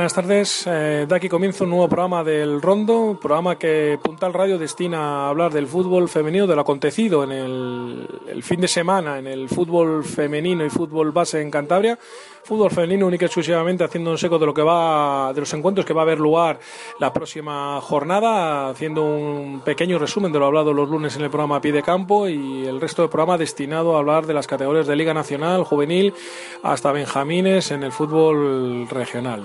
Buenas tardes, eh, de aquí comienza un nuevo programa del Rondo, programa que Puntal Radio destina a hablar del fútbol femenino, de lo acontecido en el, fin de semana en el fútbol femenino y fútbol base en Cantabria. Fútbol femenino única y exclusivamente haciendo un seco de lo que va, de los encuentros que va a haber lugar la próxima jornada, haciendo un pequeño resumen de lo hablado los lunes en el programa pie de campo y el resto del programa destinado a hablar de las categorías de Liga Nacional, Juvenil, hasta Benjamines en el fútbol regional.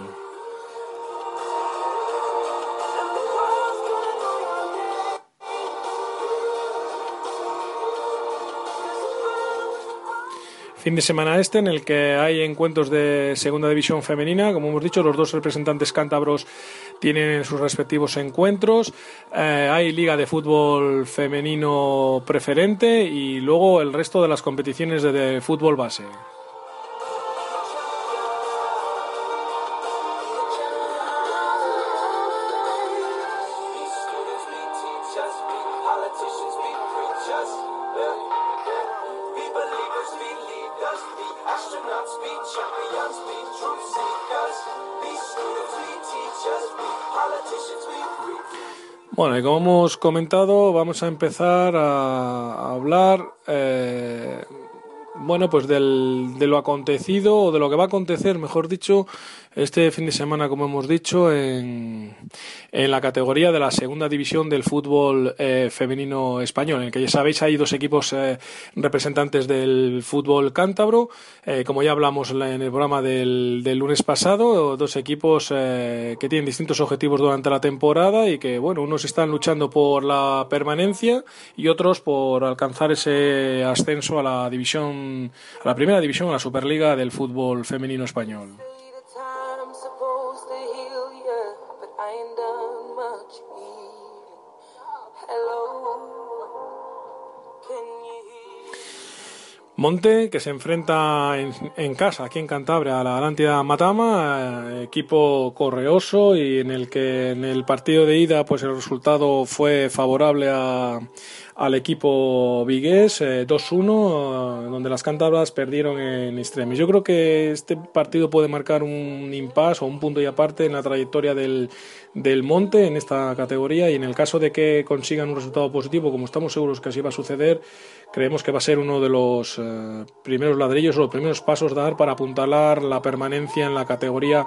Fin de semana este en el que hay encuentros de segunda división femenina. Como hemos dicho, los dos representantes cántabros tienen sus respectivos encuentros. Eh, hay liga de fútbol femenino preferente y luego el resto de las competiciones de fútbol base. Como hemos comentado, vamos a empezar a hablar eh, bueno, pues del, de lo acontecido o de lo que va a acontecer, mejor dicho, este fin de semana, como hemos dicho, en, en la categoría de la segunda división del fútbol eh, femenino español, en el que ya sabéis hay dos equipos eh, representantes del fútbol cántabro, eh, como ya hablamos en el programa del, del lunes pasado, dos equipos que tienen distintos objetivos durante la temporada y que, bueno, unos están luchando por la permanencia y otros por alcanzar ese ascenso a la división, a la primera división, a la Superliga del fútbol femenino español. Monte, que se enfrenta en, casa, aquí en Cantabria, a la Atlántida Matama, eh, equipo correoso y en el que en el partido de ida pues el resultado fue favorable a, al equipo vigués 2-1, eh, donde las cántabras perdieron en extremis. Yo creo que este partido puede marcar un impasse o un punto y aparte en la trayectoria del, del Monte en esta categoría y en el caso de que consigan un resultado positivo, como estamos seguros que así va a suceder, creemos que va a ser uno de los eh, primeros ladrillos o los primeros pasos a dar para apuntalar la permanencia en la categoría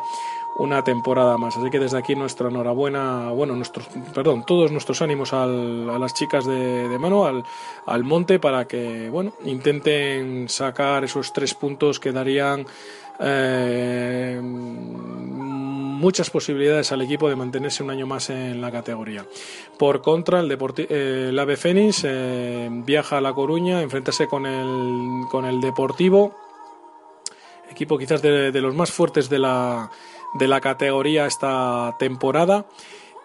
una temporada más. Así que desde aquí nuestra enhorabuena, bueno, nuestros, perdón, todos nuestros ánimos al, a las chicas de, de mano, al, al, monte, para que, bueno, intenten sacar esos tres puntos que darían eh, muchas posibilidades al equipo de mantenerse un año más en la categoría. Por contra, el, eh, el AVE Fénix eh, viaja a La Coruña enfrentarse con el, con el Deportivo, equipo quizás de, de los más fuertes de la de la categoría esta temporada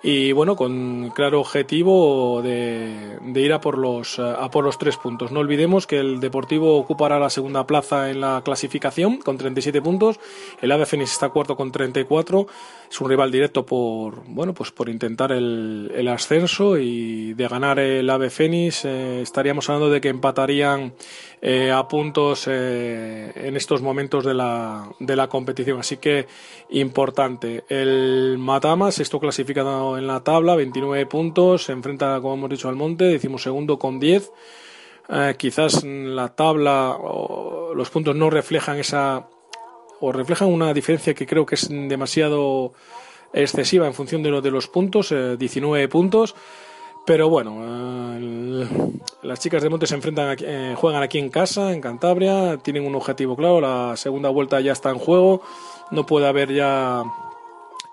y bueno, con claro objetivo de, ir a por, los, a por los tres puntos. No olvidemos que el Deportivo ocupará la segunda plaza en la clasificación con 37 puntos, el ADE Fénix está cuarto con 34, es un rival directo por, bueno, pues por intentar el, el ascenso y de ganar el AVE Fénix eh, estaríamos hablando de que empatarían eh, a puntos eh, en estos momentos de la, de la competición. Así que importante. El Matama, sexto clasificado en la tabla, 29 puntos, se enfrenta, como hemos dicho, al Monte, decimos segundo con 10. quizás la tabla los puntos no reflejan esa o reflejan una diferencia que creo que es demasiado excesiva en función de lo de los puntos, 19 puntos. Pero bueno, las chicas de Monte se enfrentan, eh, juegan aquí en casa, en Cantabria, tienen un objetivo claro, la segunda vuelta ya está en juego, no puede haber ya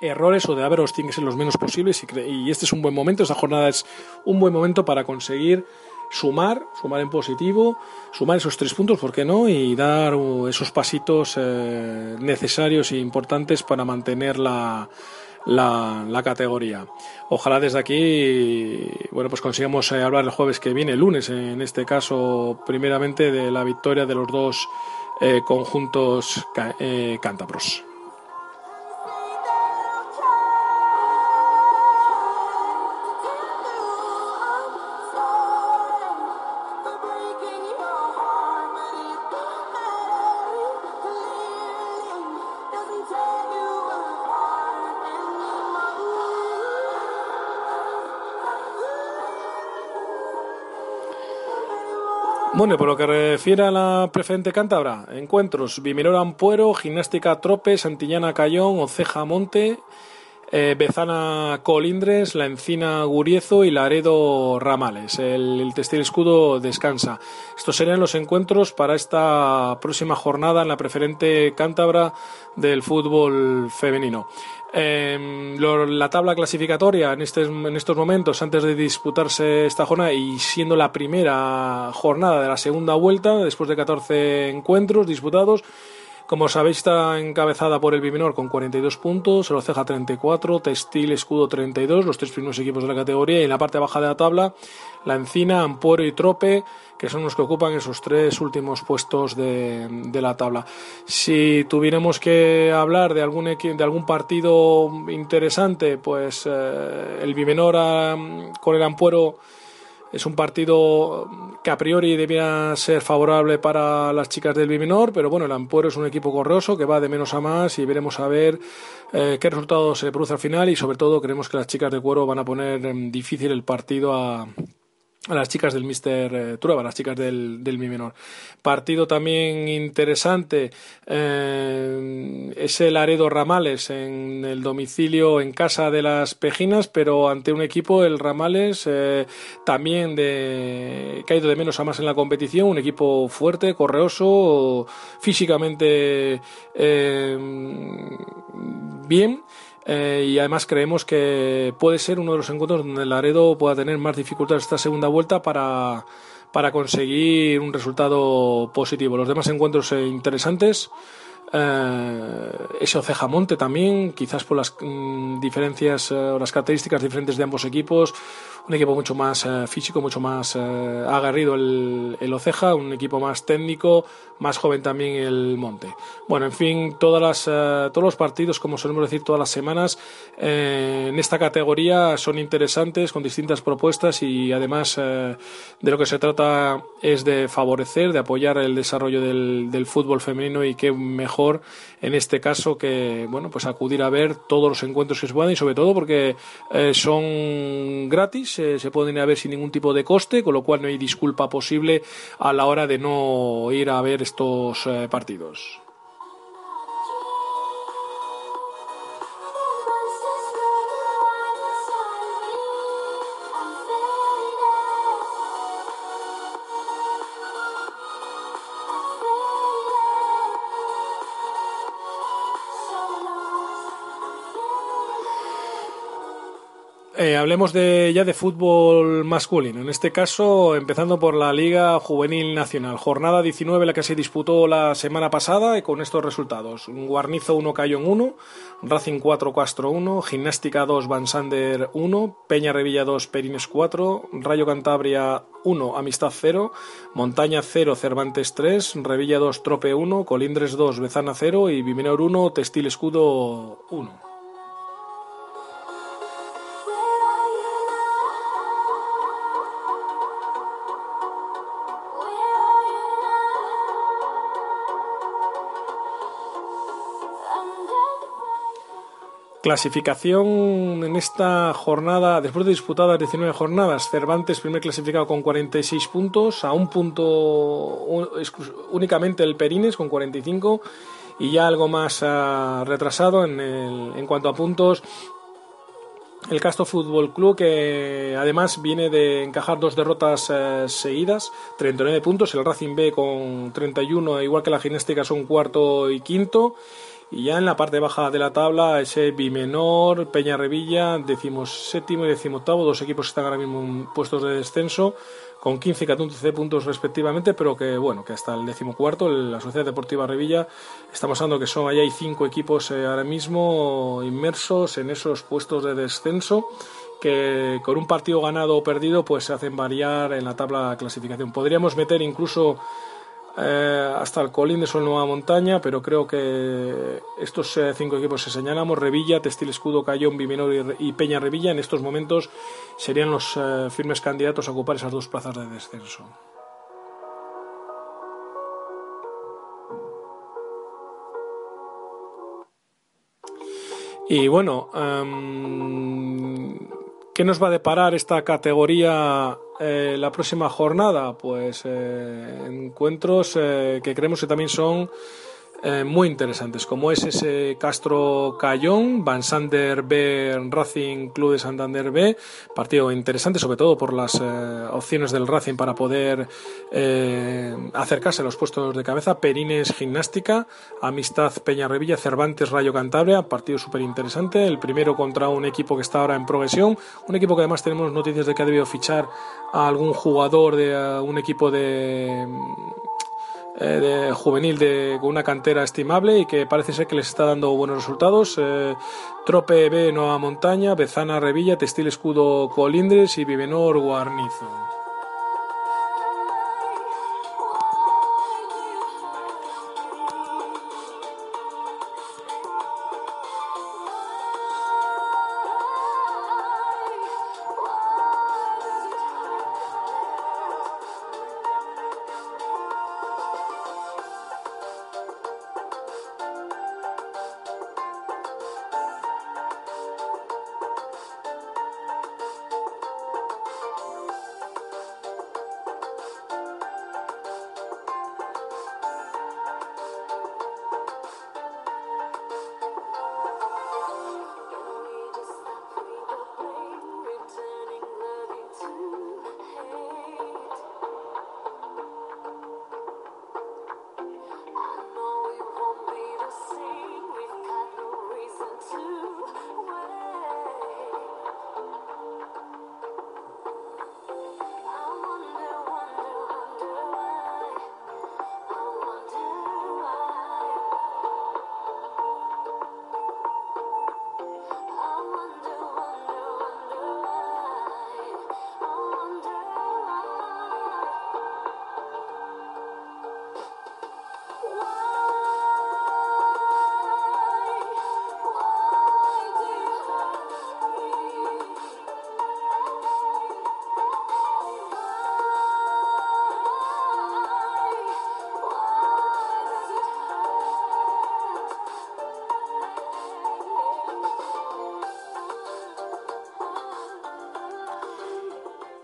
errores o de haberlos tienen que ser los menos posibles y, y, este es un buen momento, esta jornada es un buen momento para conseguir sumar, sumar en positivo, sumar esos tres puntos, ¿por qué no? Y dar esos pasitos eh, necesarios e importantes para mantener la la, la, categoría. Ojalá desde aquí, bueno, pues consigamos eh, hablar el jueves que viene, el lunes, en este caso, primeramente de la victoria de los dos eh, conjuntos eh, cántabros. Bueno, por lo que refiere a la preferente cántabra, encuentros Viminor Ampuero, Gimnástica Trope, Santillana Cayón, Oceja Monte, eh, Bezana Colindres, La Encina Guriezo y Laredo Ramales. El, el Textil Escudo descansa. Estos serían los encuentros para esta próxima jornada en la preferente cántabra del fútbol femenino. Eh, la tabla clasificatoria en, este, en estos momentos, antes de disputarse esta jornada y siendo la primera jornada de la segunda vuelta, después de 14 encuentros disputados, como sabéis, está encabezada por el Bimenor con 42 puntos, el Oceja 34, Textil Escudo 32, los tres primeros equipos de la categoría, y en la parte baja de la tabla, la Encina, Ampuero y Trope, que son los que ocupan esos tres últimos puestos de, la tabla. Si tuviéramos que hablar de algún, de algún partido interesante, pues eh, el Bimenor ah, con el Ampuero es un partido que a priori debía ser favorable para las chicas del Bimenor, pero bueno, el Ampuero es un equipo correoso que va de menos a más y veremos a ver eh, qué resultado se produce al final y sobre todo creemos que las chicas de cuero van a poner difícil el partido a, a las chicas del Mister eh, Turaba, las chicas del, del Mi Menor. Partido también interesante eh, es el Aredo Ramales en el domicilio en casa de las Pejinas, pero ante un equipo, el Ramales, eh, también de, caído de menos a más en la competición, un equipo fuerte, correoso, físicamente bien eh, y además creemos que puede ser uno de los encuentros donde el Laredo pueda tener más dificultades esta segunda vuelta para, para conseguir un resultado positivo. Los demás encuentros eh, interesantes. Eh, ese Ocejamonte también, quizás por las mm, diferencias o las características diferentes de ambos equipos, un equipo mucho más eh, físico, mucho más eh, agarrido el, el, Oceja, un equipo más técnico, más joven también el Monte. Bueno, en fin, todas las, eh, todos los partidos, como solemos decir todas las semanas, en esta categoría son interesantes, con distintas propuestas y además de lo que se trata es de favorecer, de apoyar el desarrollo del, del fútbol femenino y qué mejor en este caso que, bueno, pues acudir a ver todos los encuentros que se puedan y sobre todo porque son gratis se, pueden ir a ver sin ningún tipo de coste, con lo cual no hay disculpa posible a la hora de no ir a ver estos eh, partidos. Eh, hablemos de, ya de fútbol masculino. En este caso, empezando por la Liga Juvenil Nacional. Jornada 19, la que se disputó la semana pasada y con estos resultados. Guarnizo 1, Cayo en 1, Racing 4, Castro 1, Gimnástica 2, Van Sander 1, Peña Revilla 2, Perines 4, Rayo Cantabria 1, Amistad 0, Montaña 0, Cervantes 3, Revilla 2, Trope 1, Colindres 2, Bezana 0 y Bimenor 1, Textil Escudo 1. Clasificación en esta jornada, después de disputadas 19 jornadas, Cervantes primer clasificado con 46 puntos, a un punto únicamente el Perines con 45 y ya algo más uh, retrasado en, el, en cuanto a puntos el Castro Fútbol Club que además viene de encajar dos derrotas uh, seguidas, 39 puntos, el Racing B con 31, igual que la Gimnástica son cuarto y quinto y ya en la parte baja de la tabla, ese Bimenor, Peña Revilla, decimos séptimo y decimoctavo, dos equipos están ahora mismo en puestos de descenso, con 15 y 14 puntos respectivamente, pero que bueno, que hasta el decimocuarto, la Sociedad Deportiva Revilla, estamos hablando que son allá hay cinco equipos eh, ahora mismo inmersos en esos puestos de descenso que con un partido ganado o perdido pues se hacen variar en la tabla de clasificación. Podríamos meter incluso eh, hasta el Colín de Sol Nueva Montaña, pero creo que estos eh, cinco equipos que señalamos, Revilla, Textil Escudo, Cayón, Bimenor y, Peña Revilla, en estos momentos serían los eh, firmes candidatos a ocupar esas dos plazas de descenso. Y bueno, em, ¿qué nos va a deparar esta categoría eh, la próxima jornada? Pues eh, encuentros eh, que creemos que también son eh, muy interesantes, como es ese Castro Cayón, Van Sander B, Racing Club de Santander B, partido interesante sobre todo por las eh, opciones del Racing para poder eh, acercarse a los puestos de cabeza, Perines Gimnástica, Amistad Peña Revilla, Cervantes Rayo Cantabria, partido súper interesante, el primero contra un equipo que está ahora en progresión, un equipo que además tenemos noticias de que ha debido fichar a algún jugador de un equipo de de juvenil de, con una cantera estimable y que parece ser que les está dando buenos resultados. Eh, Trope B Nueva Montaña, Bezana Revilla, Textil Escudo Colindres y Vivenor Guarnizo.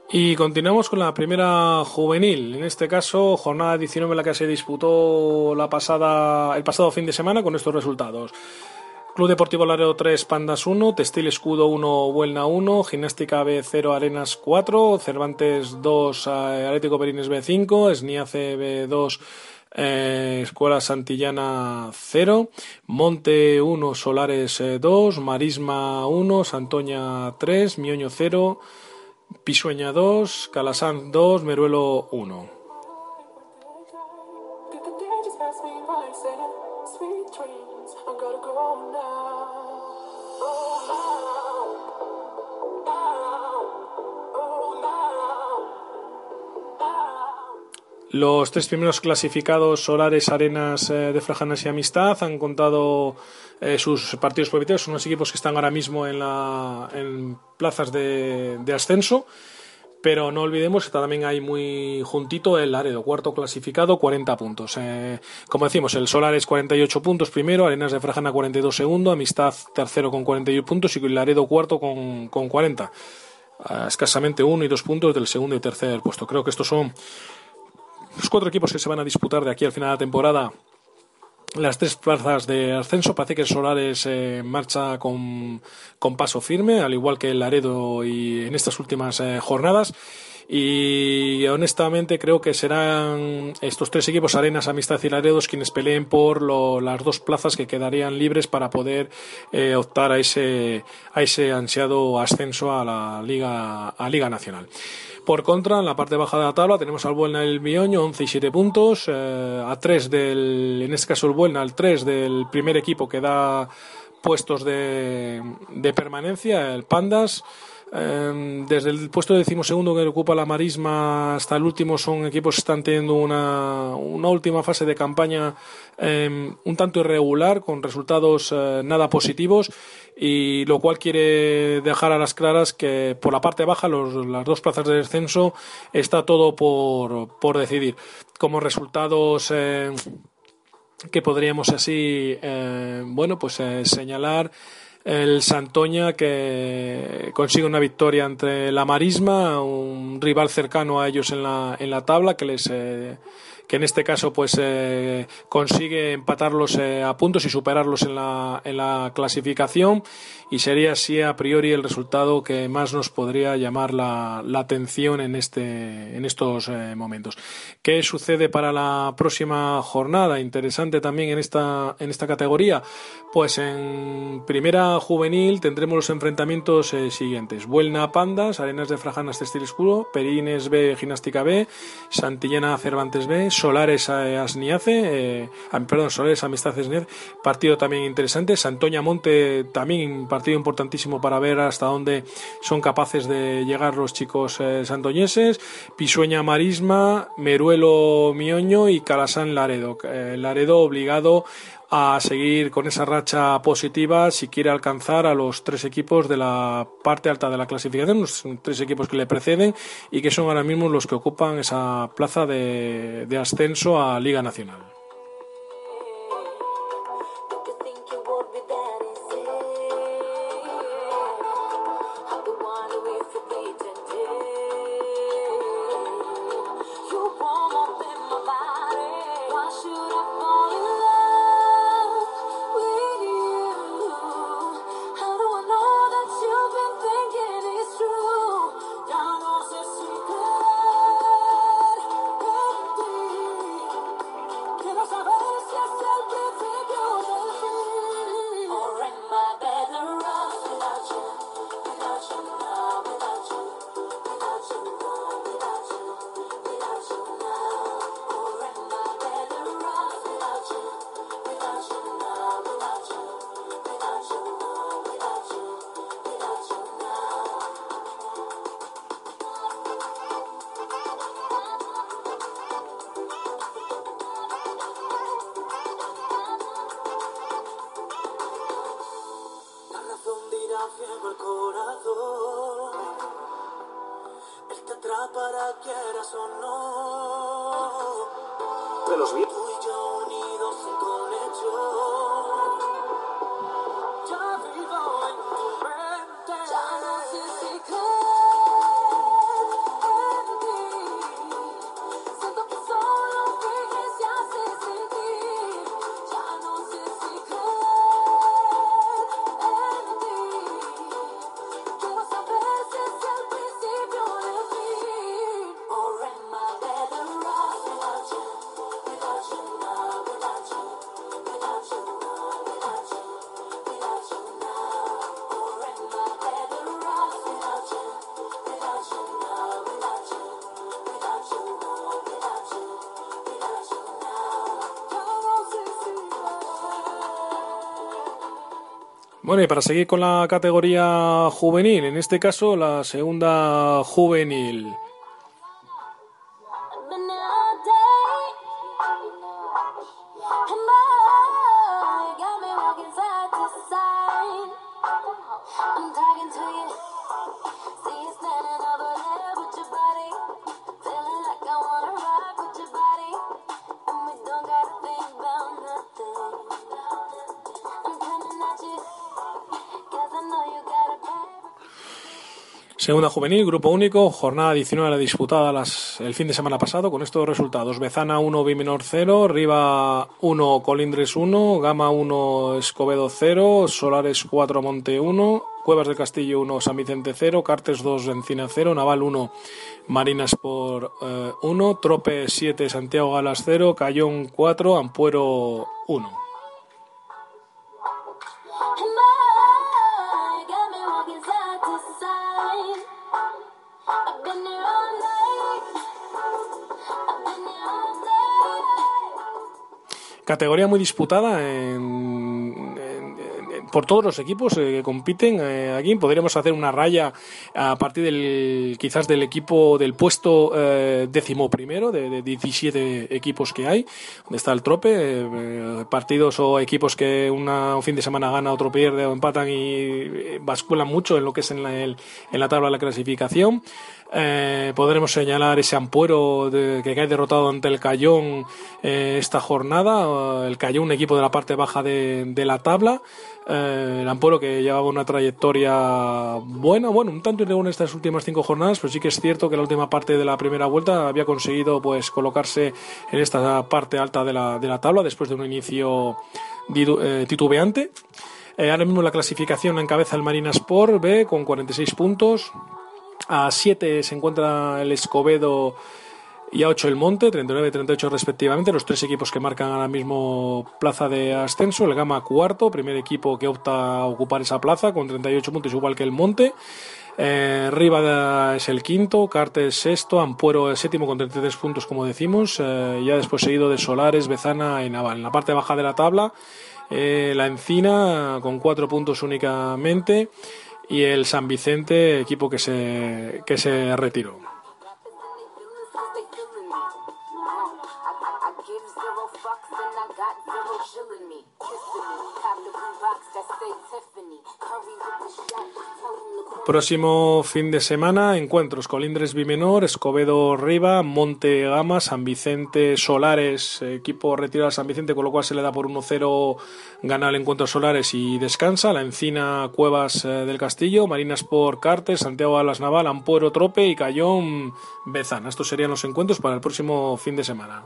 Y continuamos con la primera juvenil, en este caso jornada 19 en la que se disputó la pasada, el pasado fin de semana con estos resultados. Club Deportivo Laredo 3, Pandas 1, Textil Escudo 1, Vuelna 1, Gimnástica B 0, Arenas 4, Cervantes 2, Atlético Perines B 5, Esniace B 2, eh, Escuela Santillana 0, Monte 1, Solares 2, Marisma 1, Santoña 3, Mioño 0, Pisueña 2, Calasán 2, Meruelo 1. Los tres primeros clasificados Solares, Arenas eh, de Frajanas y Amistad han contado eh, sus partidos propietarios. Son unos equipos que están ahora mismo en, la, en plazas de, ascenso. Pero no olvidemos que también hay muy juntito el Laredo, cuarto clasificado, 40 puntos. Eh, como decimos, el Solares 48 puntos primero, Arenas de Frajana 42 segundo, Amistad tercero con 41 puntos y el Laredo cuarto con, con 40. escasamente uno y dos puntos del segundo y tercer puesto. Creo que estos son los cuatro equipos que se van a disputar de aquí al final de la temporada las tres plazas de ascenso. Parece que el Solares eh, marcha con, paso firme, al igual que Laredo y en estas últimas eh, jornadas. Y honestamente creo que serán estos tres equipos, Arenas, Amistad y Laredos, quienes peleen por las dos plazas que quedarían libres para poder eh, optar a ese, a ese ansiado ascenso a la Liga, a Liga Nacional. Por contra, en la parte baja de la tabla tenemos al Buelna el Mioño, 11 y 7 puntos, eh, a 3 del, en este caso el Buelna, al 3 del primer equipo que da puestos de, de permanencia, el Pandas. Em, desde el puesto decimosegundo que ocupa la Marisma hasta el último son equipos que están teniendo una, una última fase de campaña em, un tanto irregular, con resultados eh, nada positivos, y lo cual quiere dejar a las claras que por la parte baja, las dos plazas de descenso, está todo por, por decidir. Como resultados eh, que podríamos así, eh, bueno, pues señalar el Santoña que consigue una victoria entre la Marisma, un rival cercano a ellos en la, en la tabla que les eh, que en este caso pues eh, consigue empatarlos eh, a puntos y superarlos en la, en la clasificación y sería así a priori el resultado que más nos podría llamar la, la atención en, este, en estos eh, momentos. ¿Qué sucede para la próxima jornada? Interesante también en esta, en esta categoría. Pues en primera juvenil tendremos los enfrentamientos siguientes. Buelna Pandas, Arenas de Frajanas Textil Escudo, Perines B, Gimnástica B, Santillana Cervantes B, Solares Asniace, eh, perdón, Solares Amistad Asniace, partido también interesante. Santoña Monte, también partido importantísimo para ver hasta dónde son capaces de llegar los chicos eh, santoñeses. Pisueña Marisma, Meruelo Mioño y Calasán Laredo. Eh, Laredo obligado a seguir con esa racha positiva si quiere alcanzar a los tres equipos de la parte alta de la clasificación, los tres equipos que le preceden y que son ahora mismo los que ocupan esa plaza de, de ascenso a Liga Nacional. no. De los Bueno, para seguir con la categoría juvenil, en este caso la segunda juvenil. Segunda juvenil, grupo único, jornada 19 la disputada las, el fin de semana pasado con estos resultados. Bezana 1, Bimenor 0, Riva 1, Colindres 1, Gama 1, Escobedo 0, Solares 4, Monte 1, Cuevas del Castillo 1, San Vicente 0, Cartes 2, Encina 0, Naval 1, Marinas por 1, eh, Trope 7, Santiago Galas 0, Cayón 4, Ampuero 1. Categoría muy disputada por todos los equipos eh, que compiten eh, aquí. Podríamos hacer una raya a partir del quizás del equipo del puesto eh, décimo primero de, 17 equipos que hay, donde está el trope. partidos o equipos que un fin de semana gana, otro pierde o empatan y basculan mucho en lo que es en la, en la tabla de la clasificación. Eh, podremos señalar ese Ampuero de, que cae derrotado ante el Cayón eh, esta jornada. El Cayón, un equipo de la parte baja de, la tabla. Eh, el Ampuero que llevaba una trayectoria buena, bueno, un tanto irregular en estas últimas cinco jornadas, pero sí que es cierto que la última parte de la primera vuelta había conseguido pues colocarse en esta parte alta de la, de la tabla después de un inicio titubeante. ahora mismo la clasificación encabeza el Marina Sport B con 46 puntos. A 7 se encuentra el Escobedo y a 8 el Monte, 39 y 38 respectivamente, los tres equipos que marcan ahora mismo plaza de ascenso, el Gama cuarto, primer equipo que opta a ocupar esa plaza con 38 puntos igual que el Monte. Eh, es el quinto, Cartes sexto, Ampuero es séptimo con 33 puntos como decimos, eh, ya después seguido de Solares, Bezana y Naval. En la parte baja de la tabla, eh, la Encina con cuatro puntos únicamente y el San Vicente, equipo que se, que se retiró. Próximo fin de semana, encuentros Colindres Bimenor, Escobedo Riva, Monte Gama, San Vicente Solares, equipo retirado a San Vicente, con lo cual se le da por 1-0 gana el encuentro Solares y descansa. La Encina Cuevas eh, del Castillo, Marinas por Cartes, Santiago Alas Naval, Ampuero Trope y Cayón Bezana. Estos serían los encuentros para el próximo fin de semana.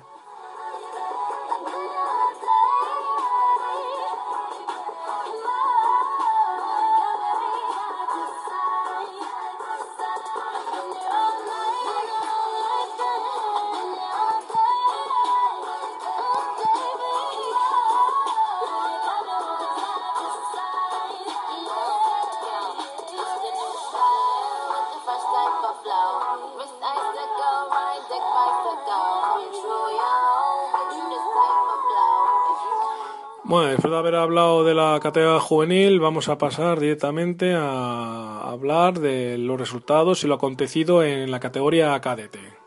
Bueno, después de haber hablado de la categoría juvenil, vamos a pasar directamente a hablar de los resultados y lo acontecido en la categoría cadete.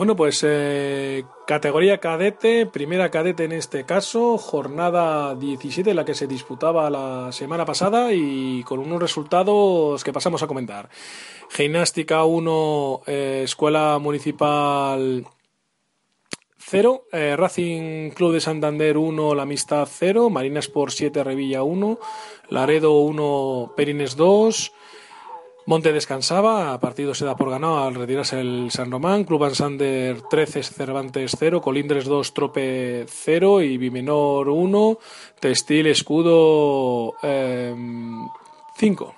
Bueno, pues eh, categoría cadete, primera cadete en este caso, jornada 17, la que se disputaba la semana pasada y con unos resultados que pasamos a comentar. Gimnástica 1, eh, Escuela Municipal 0, eh, Racing Club de Santander 1, La Amistad 0, Marinas por 7, Revilla 1, Laredo 1, Perines 2, Monte descansaba, partido se da por ganado al retirarse el San Román, Club Ansander 13, Cervantes 0, Colindres 2, Trope 0 y Bimenor 1, Textil Escudo 5.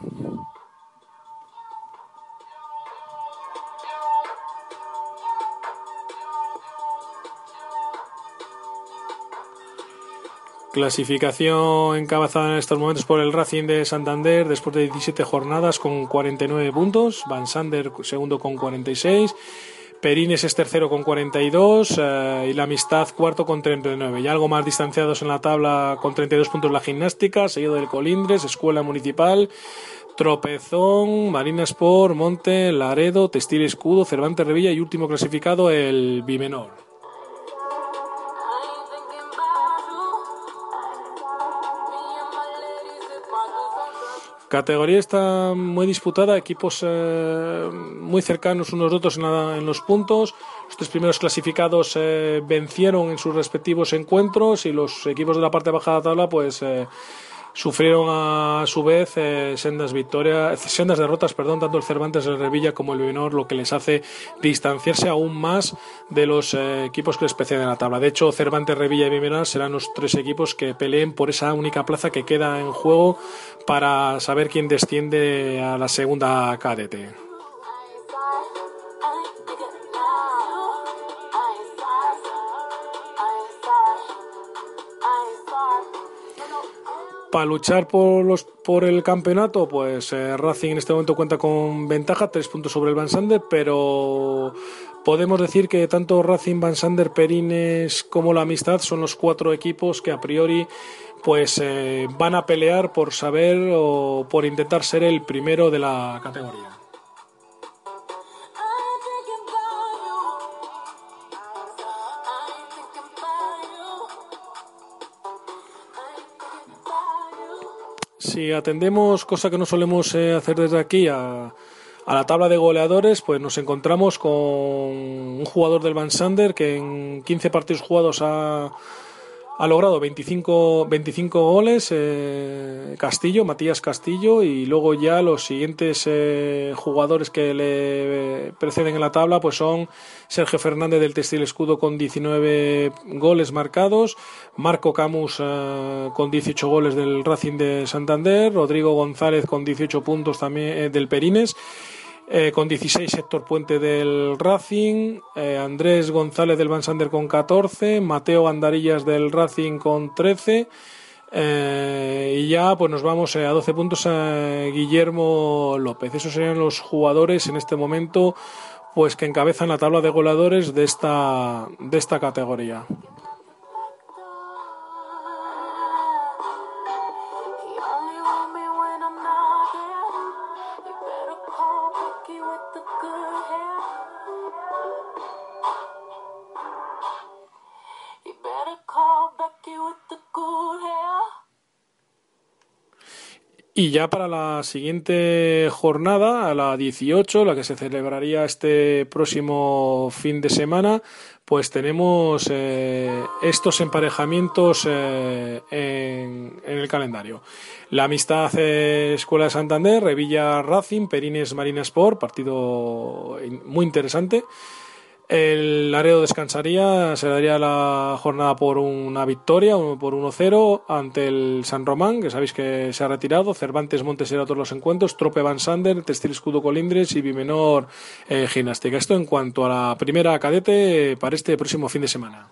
Clasificación encabezada en estos momentos por el Racing de Santander después de 17 jornadas con 49 puntos. Van Sander segundo con 46. Perines es tercero con 42 eh, y la Amistad cuarto con 39. Y algo más distanciados en la tabla con 32 puntos la Gimnástica, seguido del Colindres, Escuela Municipal, Tropezón, Marina Sport, Monte, Laredo, Textil Escudo, Cervantes Revilla y último clasificado el Bimenor. Categoría está muy disputada, equipos eh, muy cercanos unos a otros en, los puntos. Los tres primeros clasificados eh, vencieron en sus respectivos encuentros y los equipos de la parte baja de la tabla pues eh, sufrieron a su vez eh, sendas victorias, sendas derrotas, perdón, tanto el Cervantes el Revilla como el Bimenor, lo que les hace distanciarse aún más de los eh, equipos que les preceden en la tabla. De hecho, Cervantes, Revilla y Bimenor serán los tres equipos que peleen por esa única plaza que queda en juego para saber quién desciende a la segunda cadete. Para luchar por, los, por el campeonato, pues eh, Racing en este momento cuenta con ventaja, tres puntos sobre el Van Sander, pero podemos decir que tanto Racing, Van Sander, Perines como la Amistad son los cuatro equipos que a priori pues eh, van a pelear por saber o por intentar ser el primero de la categoría. Si atendemos, cosa que no solemos eh, hacer desde aquí, a, la tabla de goleadores, pues nos encontramos con un jugador del Van Sander que en 15 partidos jugados ha, ha logrado 25, 25 goles eh, Castillo, Matías Castillo, y luego ya los siguientes eh, jugadores que le preceden en la tabla pues son Sergio Fernández del Textil Escudo con 19 goles marcados, Marco Camus eh, con 18 goles del Racing de Santander, Rodrigo González con 18 puntos también del Perines, eh, con 16 Héctor Puente del Racing, eh, Andrés González del Van Sander con 14, Mateo Andarillas del Racing con 13 eh, y ya pues nos vamos a 12 puntos a Guillermo López. Esos serían los jugadores en este momento pues que encabezan la tabla de goleadores de esta, de esta categoría. lucky with the good hair. You better call Becky with the good hair. Y ya para la siguiente jornada, a la 18, la que se celebraría este próximo fin de semana, pues tenemos eh, estos emparejamientos eh, en, en el calendario. La amistad eh, Escuela de Santander, Revilla Racing, Perines Marina Sport, partido muy interesante. El Laredo descansaría, se daría la jornada por una victoria, por 1-0 ante el San Román, que sabéis que se ha retirado. Cervantes Montes era todos los encuentros. Trope Van Sander, Textil Escudo Colindres y Bimenor eh, Gimnástica. Esto en cuanto a la primera cadete para este próximo fin de semana.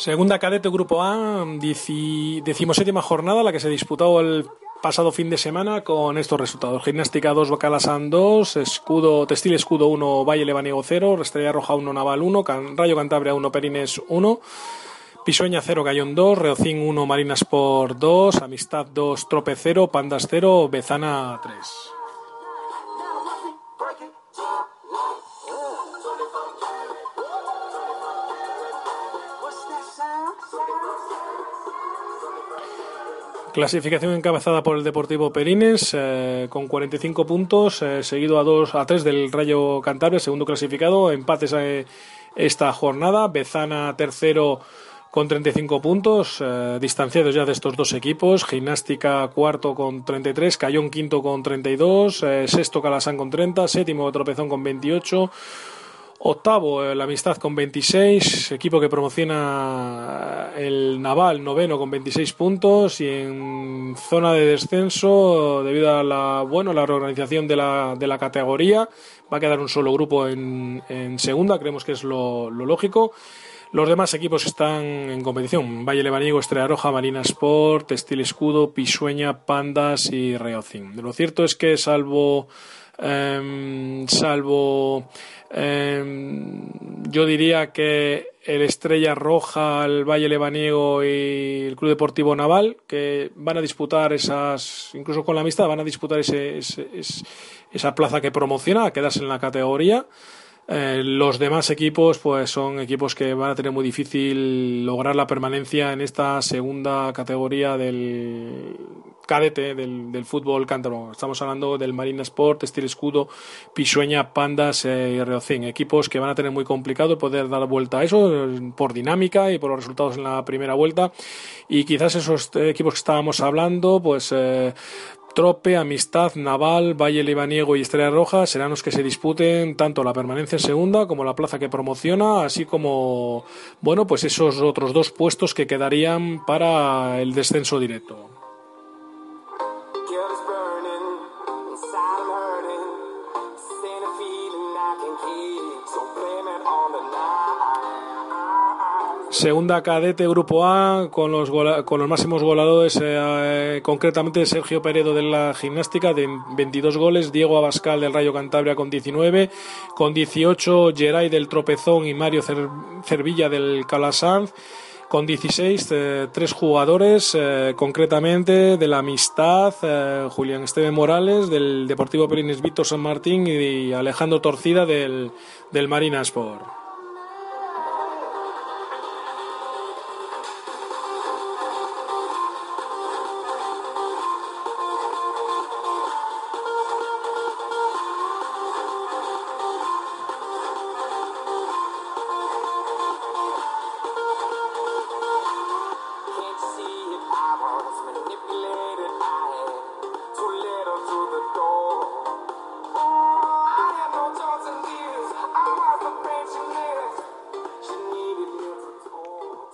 Segunda cadete Grupo A, decimoséptima jornada, la que se disputó el pasado fin de semana con estos resultados. Gimnástica 2, Bacalasan 2, Escudo, Textil Escudo 1, Valle Lebaniego 0, Estrella Roja 1, Naval 1, Can- Rayo Cantabria 1, Perines 1, Pisueña 0, Gallón 2, Reocín 1, Marina Sport 2, Amistad 2, Trope 0, Pandas 0, Bezana 3. Clasificación encabezada por el Deportivo Perines eh, con 45 puntos, eh, seguido a, dos, a 3 del Rayo Cantabria, segundo clasificado. Empates eh, esta jornada. Bezana tercero con 35 puntos, eh, distanciados ya de estos dos equipos. Gimnástica cuarto con 33, Cayón quinto con 32, eh, sexto Calasán con 30, séptimo Tropezón con 28. Octavo, eh, la Amistad con 26, equipo que promociona eh, el Naval, noveno con 26 puntos y en zona de descenso, debido a la, bueno, la reorganización de la, de la categoría, va a quedar un solo grupo en, en segunda, creemos que es lo, lo lógico. Los demás equipos están en competición. Valle Lebaniego, Estrella Roja, Marina Sport, Textil Escudo, Pisueña, Pandas y Reocin. Lo cierto es que salvo Em, salvo, em, yo diría que el Estrella Roja, el Valle Lebaniego y el Club Deportivo Naval, que van a disputar esas, incluso con la amistad, van a disputar ese, ese- es- esa plaza que promociona, a quedarse en la categoría. Eh, los demás equipos, pues son equipos que van a tener muy difícil lograr la permanencia en esta segunda categoría del cadete del, del fútbol cántabro. Estamos hablando del Marina Sport, Estil Escudo, Pisueña, Pandas eh, y Reocín. Equipos que van a tener muy complicado poder dar vuelta a eso eh, por dinámica y por los resultados en la primera vuelta. Y quizás esos eh, equipos que estábamos hablando, pues Trope, Amistad, Naval, Valle Libaniego y Estrella Roja serán los que se disputen tanto la permanencia en segunda como la plaza que promociona, así como, bueno, pues esos otros dos puestos que quedarían para el descenso directo. Segunda cadete Grupo A con los, con los máximos goleadores, eh, eh, concretamente Sergio Peredo de la gimnástica de 22 goles, Diego Abascal del Rayo Cantabria con 19, con 18 Geray del Tropezón y Mario Cer- Cervilla del Calasanz. Con 16, eh, tres jugadores, concretamente de la Amistad, eh, Julián Esteve Morales, del Deportivo Perines Vito San Martín y Alejandro Torcida del, del Marina.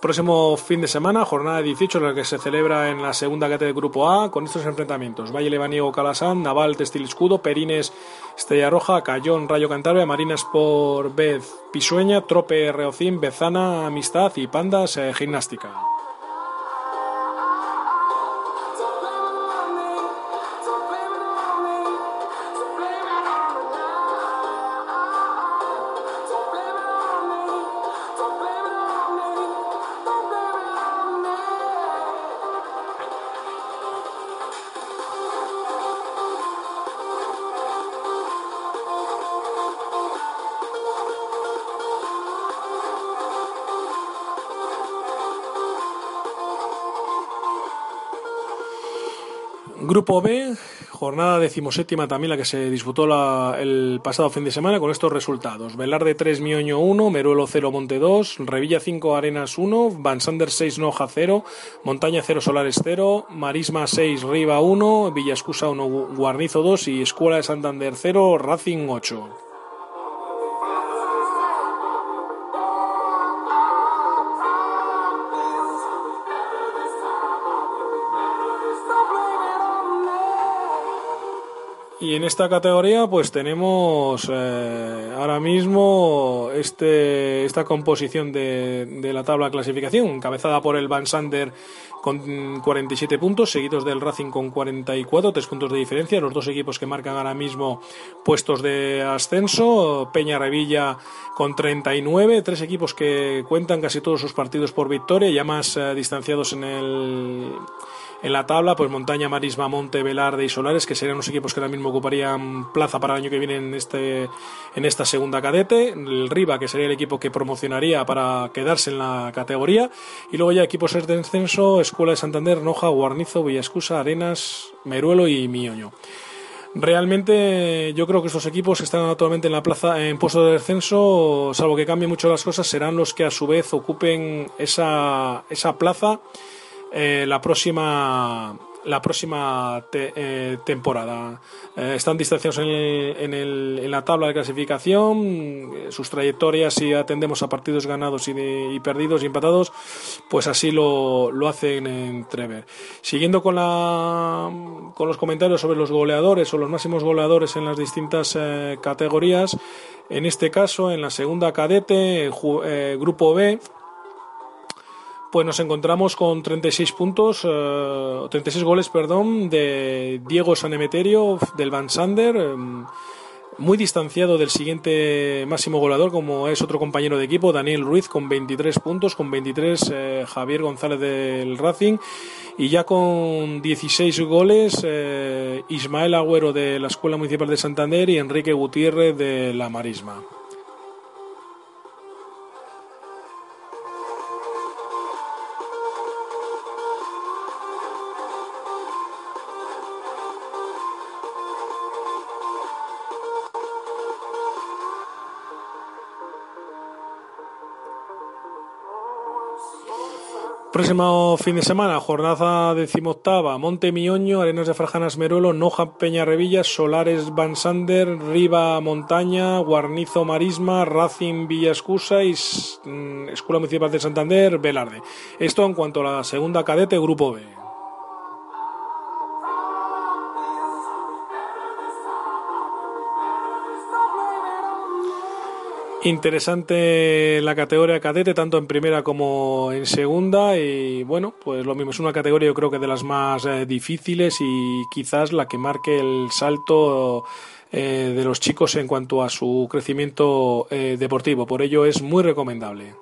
Próximo fin de semana, jornada 18, la que se celebra en la segunda categoría de Grupo A, con estos enfrentamientos: Valle Lebaniego Calasán, Naval Textil Escudo, Perines Estrella Roja, Cayón Rayo Cantabria, Marinas por Bez Pisueña, Trope Reocín, Bezana Amistad y Pandas eh, Gimnástica. Grupo B, jornada decimoséptima también la que se disputó la- el pasado fin de semana con estos resultados. Velarde 3, Mioño 1, Meruelo 0, Monte 2, Revilla 5, Arenas 1, Van Sander 6, Noja 0, Montaña 0, Solares 0, Marisma 6, Riva 1, Villascusa 1, Gu- Guarnizo 2 y Escuela de Santander 0, Racing 8. Y en esta categoría pues tenemos eh, ahora mismo este, esta composición de, de la tabla de clasificación, encabezada por el Van Sander con 47 puntos, seguidos del Racing con 44, tres puntos de diferencia, los dos equipos que marcan ahora mismo puestos de ascenso, Peña Revilla con 39, tres equipos que cuentan casi todos sus partidos por victoria, ya más eh, distanciados en el en la tabla, pues Montaña, Marisma, Monte, Velarde y Solares, que serían los equipos que ahora mismo ocuparían plaza para el año que viene en, este, en esta segunda cadete. El Riva, que sería el equipo que promocionaría para quedarse en la categoría. Y luego ya equipos de descenso, Escuela de Santander, Noja, Guarnizo, Villascusa, Arenas, Meruelo y Mioño. Realmente yo creo que estos equipos que están actualmente en la plaza en puesto de descenso, salvo que cambien mucho las cosas, serán los que a su vez ocupen esa, esa plaza eh, la próxima la próxima eh, temporada. Eh, están distanciados en, en, el- en la tabla de clasificación, sus trayectorias, si atendemos a partidos ganados y, y perdidos y empatados, pues así lo, lo hacen entrever. Siguiendo con, la, con los comentarios sobre los goleadores o los máximos goleadores en las distintas categorías, en este caso, en la segunda cadete, grupo B, pues nos encontramos con 36 puntos, eh, 36 goles, perdón, de Diego Sanemeterio del Van Sander. eh, muy distanciado del siguiente máximo goleador, como es otro compañero de equipo, Daniel Ruiz, con 23 puntos, con 23 eh, Javier González del Racing, y ya con 16 goles eh, Ismael Agüero de la Escuela Municipal de Santander y Enrique Gutiérrez de la Marisma. Próximo fin de semana, jornada decimoctava, Monte Mioño, Arenas de Frajanas Meruelo, Noja Peña Revillas, Solares Van Sander, Riva Montaña, Guarnizo Marisma, Racing Villa Escusa y mm, Escuela Municipal de Santander, Velarde. Esto en cuanto a la segunda cadete, Grupo B. Interesante la categoría cadete, tanto en primera como en segunda. Y bueno, pues lo mismo, es una categoría yo creo que de las más eh, difíciles y quizás la que marque el salto eh, de los chicos en cuanto a su crecimiento eh, deportivo. Por ello es muy recomendable.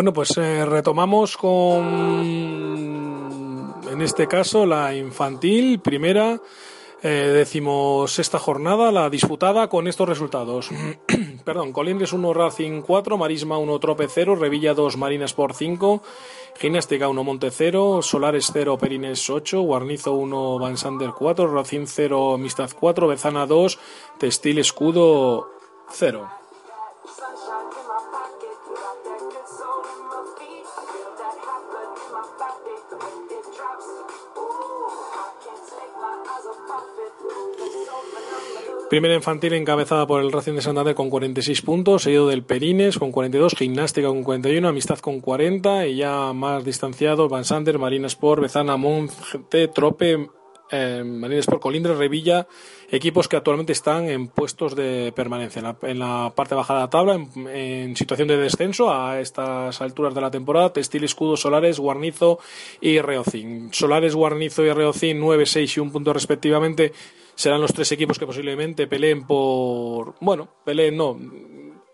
Bueno, pues eh, retomamos con, en este caso, la infantil primera. Eh, decimosexta jornada, la disputada con estos resultados. Perdón, Colindres 1, Racing 4, Marisma 1, Trope 0, Revilla 2, Marinas por 5, Gimnástica 1, Monte 0, Solares 0, Perines 8, Guarnizo 1, Van Sander 4, Racing 0, Amistad 4, Bezana 2, Textil Escudo 0. Primera infantil encabezada por el Racing de Santander con 46 puntos, seguido del Perines con 42, Gimnástica con 41, Amistad con 40 y ya más distanciado Van Sander, Marina Sport, Bezana, Monte, Trope, eh, Colindres, Revilla, equipos que actualmente están en puestos de permanencia, en la, parte baja de la tabla, en, situación de descenso a estas alturas de la temporada, Textil, Escudo, Solares, Guarnizo y Reocin. Solares, Guarnizo y Reocin 9, 6 y un punto respectivamente serán los tres equipos que posiblemente peleen por, bueno, peleen no,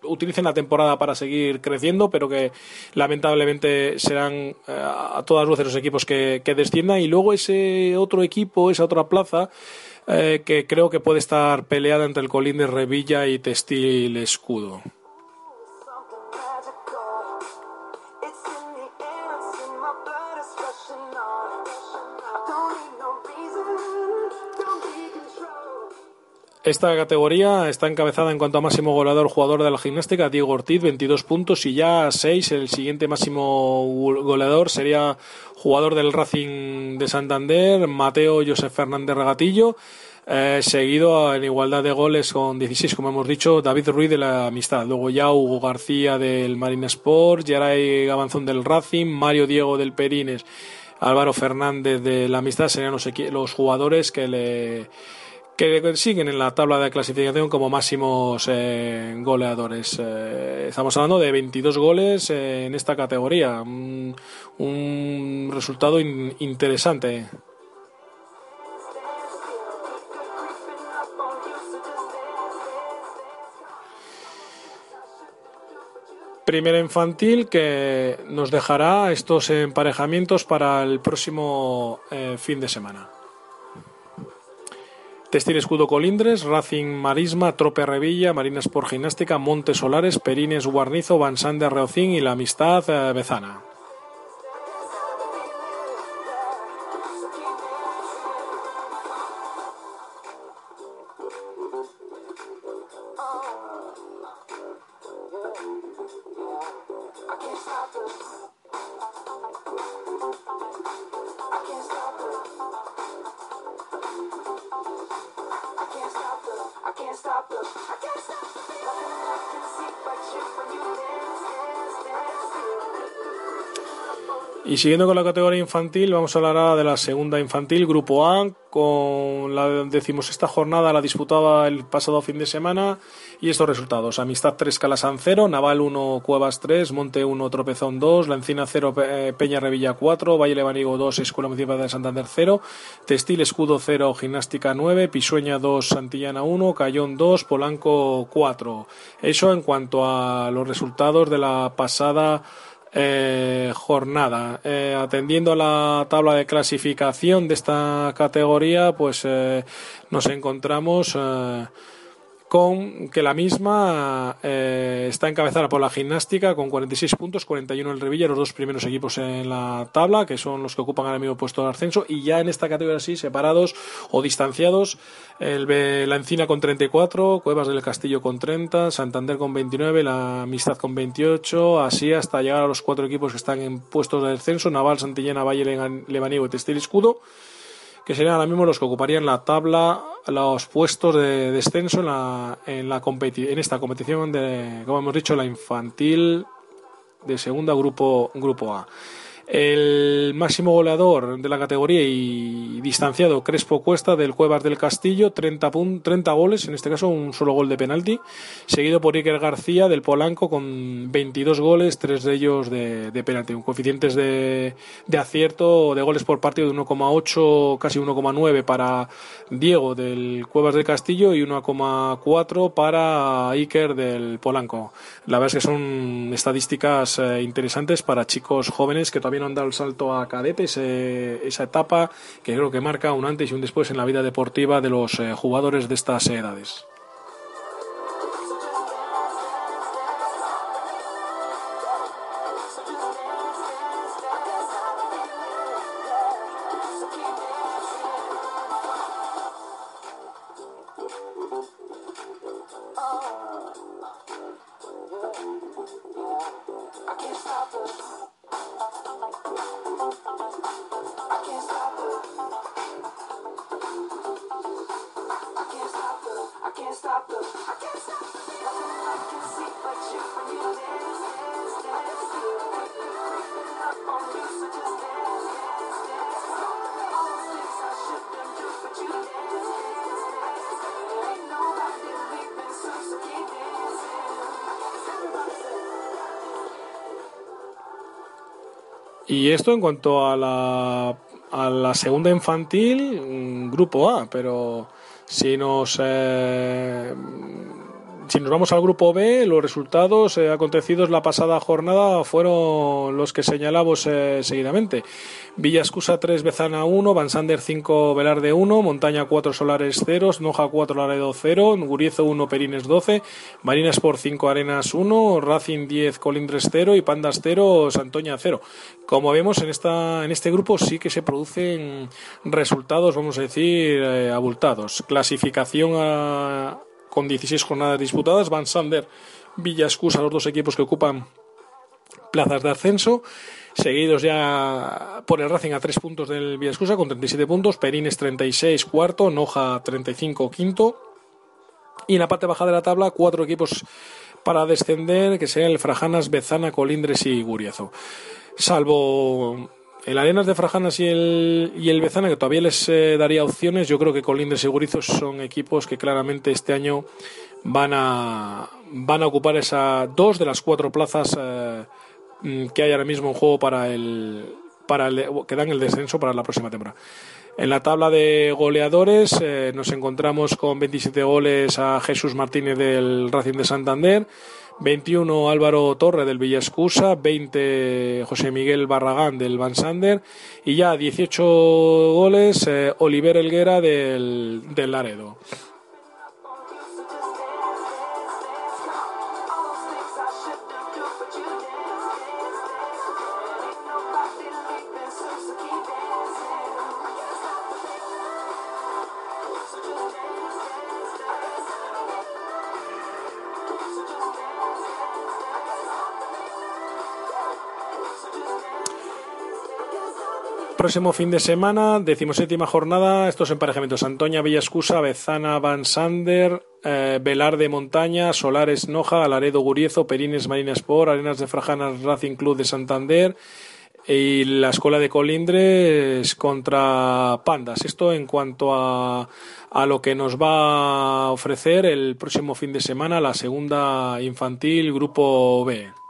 utilicen la temporada para seguir creciendo, pero que lamentablemente serán eh, a todas luces los equipos que, que desciendan. Y luego ese otro equipo, esa otra plaza, eh, que creo que puede estar peleada entre el Colín Revilla y Textil Escudo. Esta categoría está encabezada en cuanto a máximo goleador jugador de la gimnástica, Diego Ortiz, 22 puntos y ya 6. El siguiente máximo goleador sería jugador del Racing de Santander, Mateo Josef Fernández Regatillo. eh, seguido en igualdad de goles con 16, como hemos dicho, David Ruiz de la Amistad. Luego ya Hugo García del Marine Sport, Yaray Gabanzón del Racing, Mario Diego del Perines, Álvaro Fernández de la Amistad serían los, los jugadores que le que siguen en la tabla de clasificación como máximos eh, goleadores. Eh, estamos hablando de 22 goles eh, en esta categoría. Un, resultado in- interesante. Primera infantil que nos dejará estos emparejamientos para el próximo eh, fin de semana. Textil Escudo Colindres, Racing Marisma, Trope Revilla, Marinas por Gimnástica, Montes Solares, Perines Guarnizo, Van Sander Reocín y la Amistad eh, Bezana. Y siguiendo con la categoría infantil, vamos a hablar ahora de la segunda infantil, Grupo A, con la decimosexta jornada, la disputaba el pasado fin de semana, y estos resultados. Amistad 3, Calasan 0, Naval 1, Cuevas 3, Monte 1, Tropezón 2, La Encina 0, Pe- eh, Peña Revilla 4, Valle Lebanigo 2, Escuela Municipal de Santander 0, Textil Escudo 0, Gimnástica 9, Pisueña 2, Santillana 1, Cayón 2, Polanco 4. Eso en cuanto a los resultados de la pasada eh, jornada. Eh, atendiendo a la tabla de clasificación de esta categoría, pues eh, nos encontramos eh, con que la misma eh, está encabezada por la gimnástica con 46 puntos, 41 el Revilla, los dos primeros equipos en la tabla, que son los que ocupan ahora mismo puesto de ascenso, y ya en esta categoría sí, separados o distanciados, el la Encina con 34, Cuevas del Castillo con 30, Santander con 29, la Amistad con 28, así hasta llegar a los cuatro equipos que están en puestos de descenso, Naval, Santillana, Valle, Lebaniego y Textil Escudo que serían ahora mismo los que ocuparían la tabla, los puestos de descenso en, la, en, la competi- en esta competición de, como hemos dicho, la infantil de segunda grupo, grupo A. El máximo goleador de la categoría y distanciado Crespo Cuesta del Cuevas del Castillo, 30, pun- 30 goles, en este caso un solo gol de penalti, seguido por Iker García del Polanco con 22 goles, tres de ellos de, de penalti, un coeficientes de, de acierto de goles por partido de 1,8, casi 1,9 para Diego del Cuevas del Castillo y 1,4 para Iker del Polanco. La verdad es que son estadísticas eh, interesantes para chicos jóvenes que todavía han dado el salto a cadetes, eh, esa etapa que creo que marca un antes y un después en la vida deportiva de los eh, jugadores de estas edades. Esto en cuanto a la, a la segunda infantil, mm, grupo A, pero si nos eh, si nos vamos al grupo B, los resultados eh, acontecidos la pasada jornada fueron los que señalamos eh, seguidamente. Villascusa 3, Bezana 1, Van Sander 5, Velarde 1, Montaña 4, Solares 0, Noja 4, Laredo 0, Guriezo 1, Perines 12, Marinas por 5, Arenas 1, Racing 10, Colindres 0 y Pandas 0, Santoña 0. Como vemos en, esta, en este grupo sí que se producen resultados, vamos a decir, eh, abultados. Clasificación a, con 16 jornadas disputadas. Van Sander, Villa Escusa, los dos equipos que ocupan plazas de ascenso. Seguidos ya por el Racing a 3 puntos del Villa Escusa con 37 puntos. Perines 36 cuarto, Noja 35 quinto. Y en la parte baja de la tabla, cuatro equipos para descender, que sean el Frajanas, Bezana, Colindres y Guriazo. Salvo el Arenas de Frajanas y el, y el Bezana, que todavía les eh, daría opciones, yo creo que Colindres y Gurizos son equipos que claramente este año van a, van a ocupar esas dos de las cuatro plazas eh, mm, que hay ahora mismo en juego para el, para el, que dan el descenso para la próxima temporada. En la tabla de goleadores eh, nos encontramos con 27 goles a Jesús Martínez del Racing de Santander, 21 Álvaro Torre del Villascusa, 20 José Miguel Barragán del Van Sander y ya 18 goles eh, Oliver Elguera del, del Laredo. Próximo fin de semana, decimoséptima jornada, estos emparejamientos: Antoña Villascusa, Bezana Van Sander, eh, Velar Montaña, Solares Noja, Alaredo Guriezo, Perines Marina Sport, Arenas de Frajanas Racing Club de Santander y la Escuela de Colindres contra Pandas. Esto en cuanto a, a lo que nos va a ofrecer el próximo fin de semana la segunda infantil Grupo B.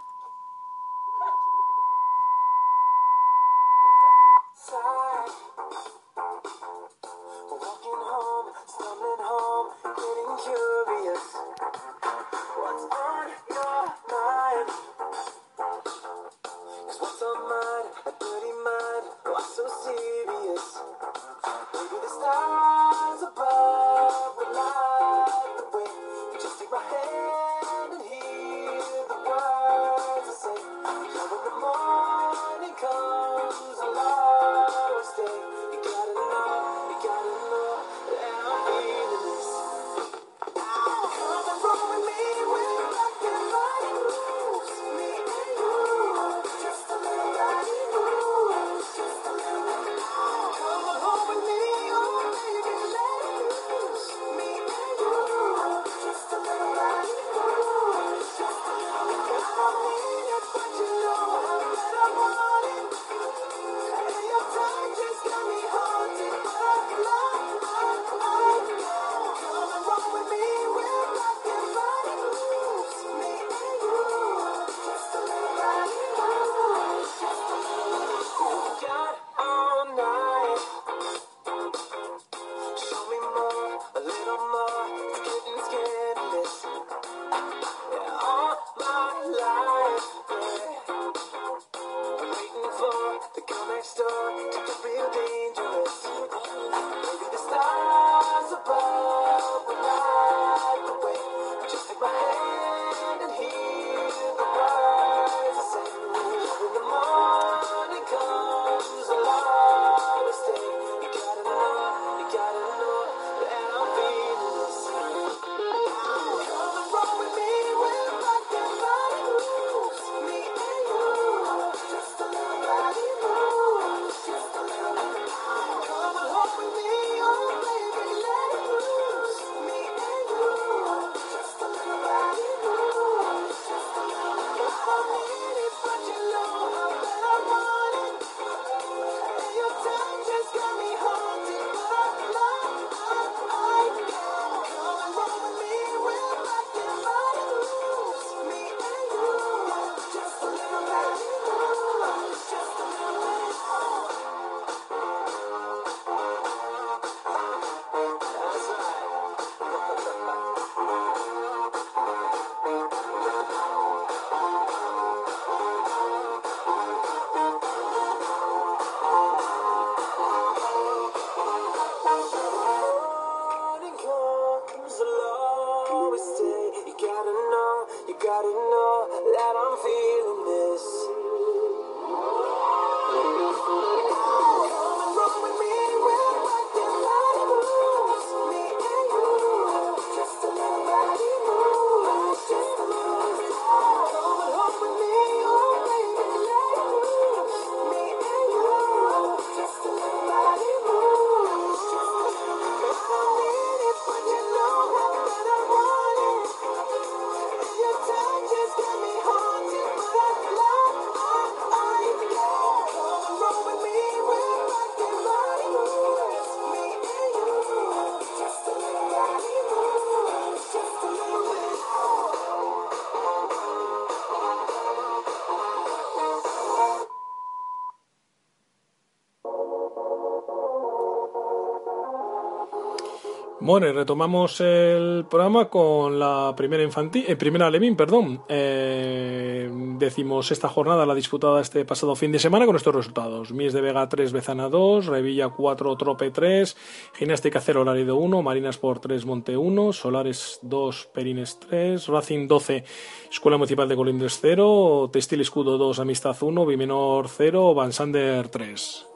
Bueno, y retomamos el programa con la primera infantil, eh, primera Levin, perdón. Eh, decimos esta jornada la disputada este pasado fin de semana con estos resultados. Mies de Vega 3, Bezana 2, Revilla 4, Trope 3, Gimnástica 0, Larido 1, Marinas por 3, Monte 1, Solares 2, Perines 3, Racing 12, Escuela Municipal de Colindres 0, Textil Escudo 2, Amistad 1, Bimenor 0, Van Sander 3.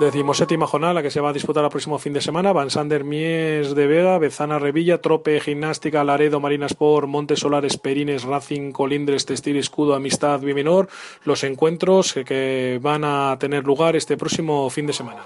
Decimoséptima jornada, la que se va a disputar el próximo fin de semana. Van Sander Mies de Vega, Bezana Revilla, Trope Gimnástica, Laredo, Marinas por, Montes Solares, Perines, Racing, Colindres, Textil, Escudo, Amistad, Bimenor. Los encuentros que, que van a tener lugar este próximo fin de semana.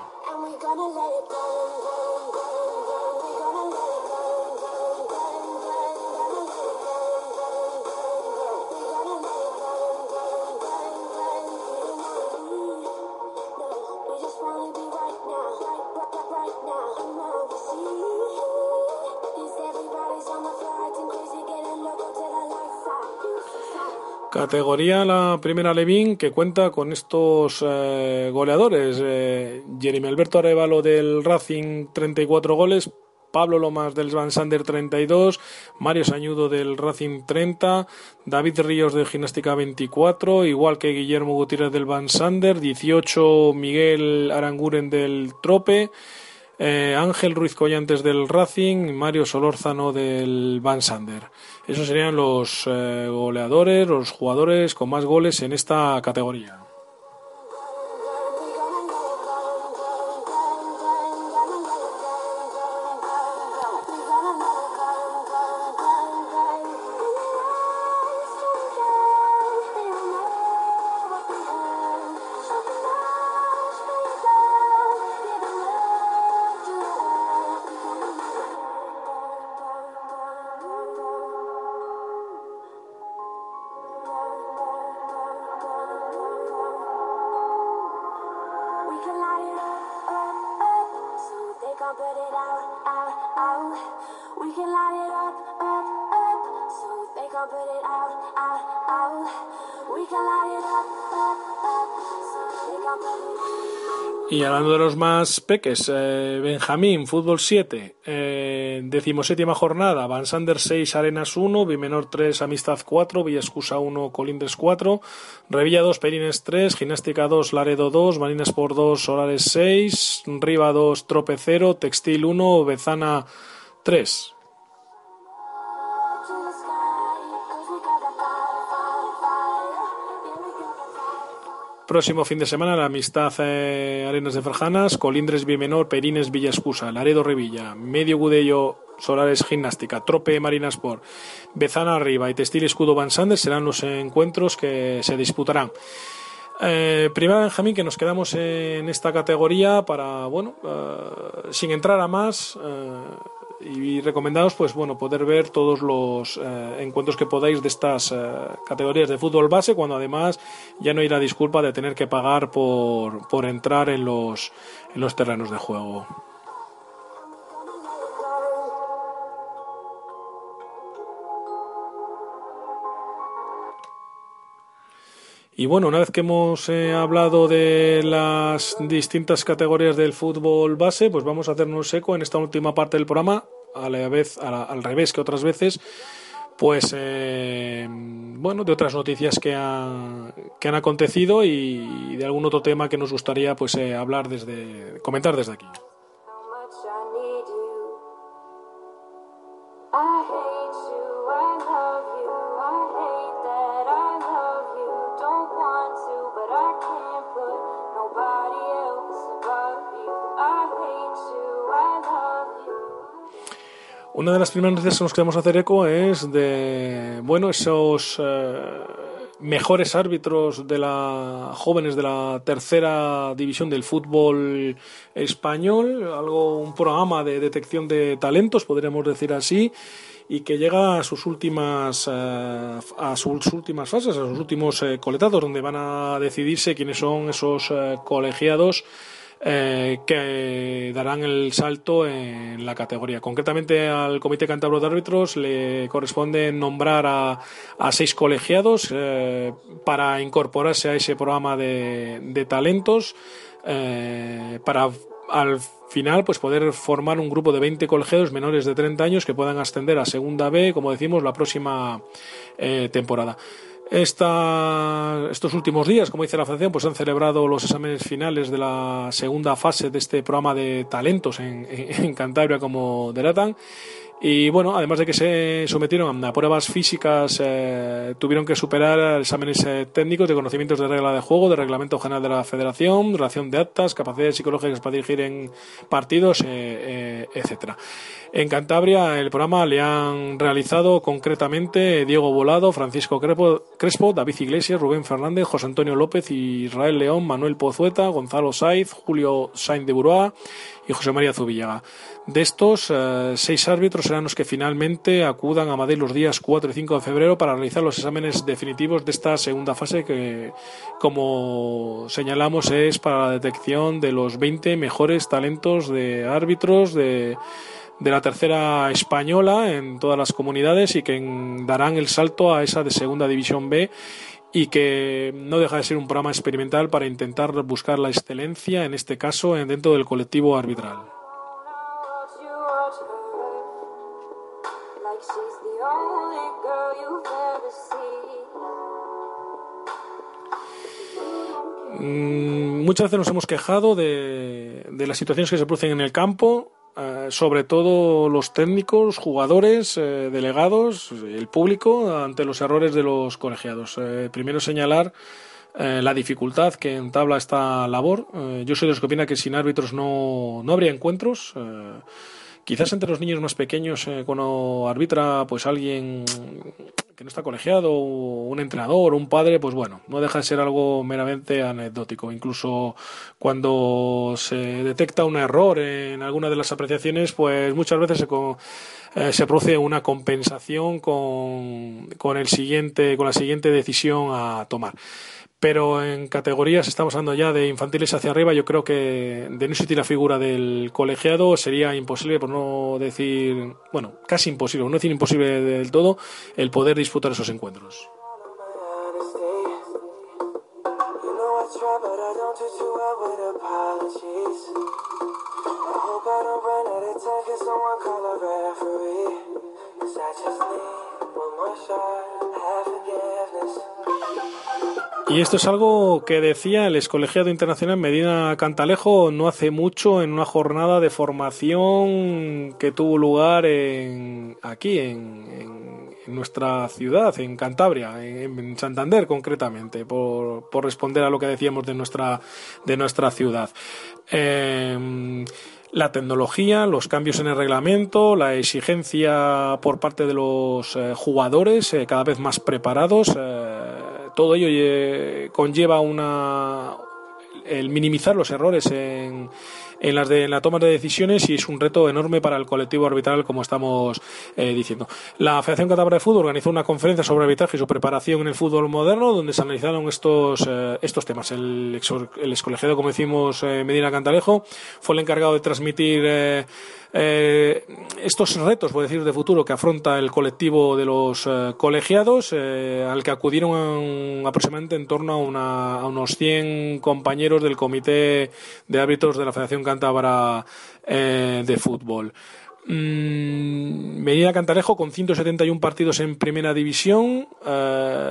Categoría la primera Levín que cuenta con estos eh, goleadores. Eh, Jeremy Alberto Arevalo del Racing 34 goles. Pablo Lomas del Van Sander 32, Mario Sañudo del Racing 30, David Ríos de Gimnástica 24, igual que Guillermo Gutiérrez del Van Sander, 18 Miguel Aranguren del Trope, eh, Ángel Ruiz Collantes del Racing Mario Solórzano del Van Sander. Esos serían los eh, goleadores, los jugadores con más goles en esta categoría. Hablando de los más peques, eh, Benjamín, fútbol 7, eh, decimoséptima jornada, Van Sander 6, Arenas 1, Bimenor 3, Amistad 4, Villascusa 1, Colindres 4, Revilla 2, Perines 3, Gimnástica 2, Laredo 2, Marinas por 2, Solares 6, Riva 2, Trope 0, Textil 1, Bezana 3. Próximo fin de semana, la amistad eh, Arenas de Ferjanas, Colindres Bimenor, Perines Villascusa, Laredo Revilla, Medio Gudello Solares Gimnástica, Trope Marinas por Bezana Arriba y Textil Escudo Van Sander serán los encuentros que se disputarán. Eh, primera Benjamín, que nos quedamos en esta categoría para, bueno, eh, sin entrar a más eh, y recomendados, pues bueno, poder ver todos los eh, encuentros que podáis de estas eh, categorías de fútbol base, cuando además ya no hay la disculpa de tener que pagar por, por entrar en los, en los terrenos de juego. Y bueno, una vez que hemos eh, hablado de las distintas categorías del fútbol base, pues vamos a hacernos eco en esta última parte del programa, a la vez, al revés que otras veces, pues eh, bueno de otras noticias que han, que han acontecido y de algún otro tema que nos gustaría pues eh, hablar desde comentar desde aquí Una de las primeras noticias que nos queremos hacer eco es de, bueno, esos eh, mejores árbitros de la jóvenes de la tercera división del fútbol español, algo un programa de detección de talentos, podríamos decir así, y que llega a sus últimas eh, a sus últimas fases, a sus últimos eh, coletados, donde van a decidirse quiénes son esos colegiados eh, que darán el salto en la categoría. Concretamente al Comité Cantabro de Árbitros le corresponde nombrar a, seis colegiados eh, para incorporarse a ese programa de, de talentos eh, para al final pues poder formar un grupo de 20 colegiados menores de 30 años que puedan ascender a segunda B, como decimos, la próxima eh, temporada. Esta, estos últimos días, como dice la Federación, pues han celebrado los exámenes finales de la segunda fase de este programa de talentos en, en, en Cantabria, como delatan. Y bueno, además de que se sometieron a pruebas físicas, eh, tuvieron que superar exámenes eh, técnicos de conocimientos de regla de juego, de reglamento general de la federación, relación de actas, capacidades psicológicas para dirigir en partidos, eh, eh, etcétera. En Cantabria el programa le han realizado concretamente Diego Volado, Francisco Crespo, David Iglesias, Rubén Fernández, José Antonio López, Israel León, Manuel Pozueta, Gonzalo Saiz, Julio Sainz de Buroa y José María Zubillaga. De estos, eh, seis árbitros serán los que finalmente acudan a Madrid los días 4 y 5 de febrero para realizar los exámenes definitivos de esta segunda fase que, como señalamos, es para la detección de los 20 mejores talentos de árbitros de, de la tercera española en todas las comunidades y que darán el salto a esa de segunda división B y que no deja de ser un programa experimental para intentar buscar la excelencia, en este caso, en- dentro del colectivo arbitral. Muchas veces nos hemos quejado de, de las situaciones que se producen en el campo, eh, sobre todo los técnicos, jugadores, eh, delegados, el público, ante los errores de los colegiados. Eh, primero señalar la dificultad que entabla esta labor. Yo soy de los que opina que sin árbitros no, no habría encuentros. Quizás entre los niños más pequeños, eh, cuando arbitra pues alguien que no está colegiado, un entrenador, un padre, pues bueno, no deja de ser algo meramente anecdótico. Incluso cuando se detecta un error en alguna de las apreciaciones, pues muchas veces se, co- eh, se produce una compensación con, con el siguiente, con la siguiente decisión a tomar. Pero en categorías, estamos hablando ya de infantiles hacia arriba, yo creo que de no existir la figura del colegiado sería imposible, por no decir, bueno, casi imposible, no decir imposible del todo, el poder disputar esos encuentros. Y esto es algo que decía el excolegiado internacional Medina Cantalejo no hace mucho en una jornada de formación que tuvo lugar en, aquí, en, nuestra ciudad, en Cantabria, en, Santander concretamente, por, por responder a lo que decíamos de nuestra, de nuestra ciudad. Eh, la tecnología, los cambios en el reglamento, la exigencia por parte de los eh, jugadores eh, cada vez más preparados, eh, todo ello eh, conlleva una el minimizar los errores en, en las de en la toma de decisiones y es un reto enorme para el colectivo arbitral como estamos eh, diciendo. La Federación Cantabria de Fútbol organizó una conferencia sobre arbitraje y su preparación en el fútbol moderno donde se analizaron estos eh, estos temas. El, ex, el excolegiado, como decimos, eh, Medina Cantalejo, fue el encargado de transmitir eh, estos retos, por decir, de futuro que afronta el colectivo de los eh, colegiados, eh, al que acudieron aproximadamente en torno a, una- unos 100 compañeros del Comité de Árbitros de la Federación Cántabra de Fútbol. Mm, Venida Cantarejo con 171 partidos en primera división,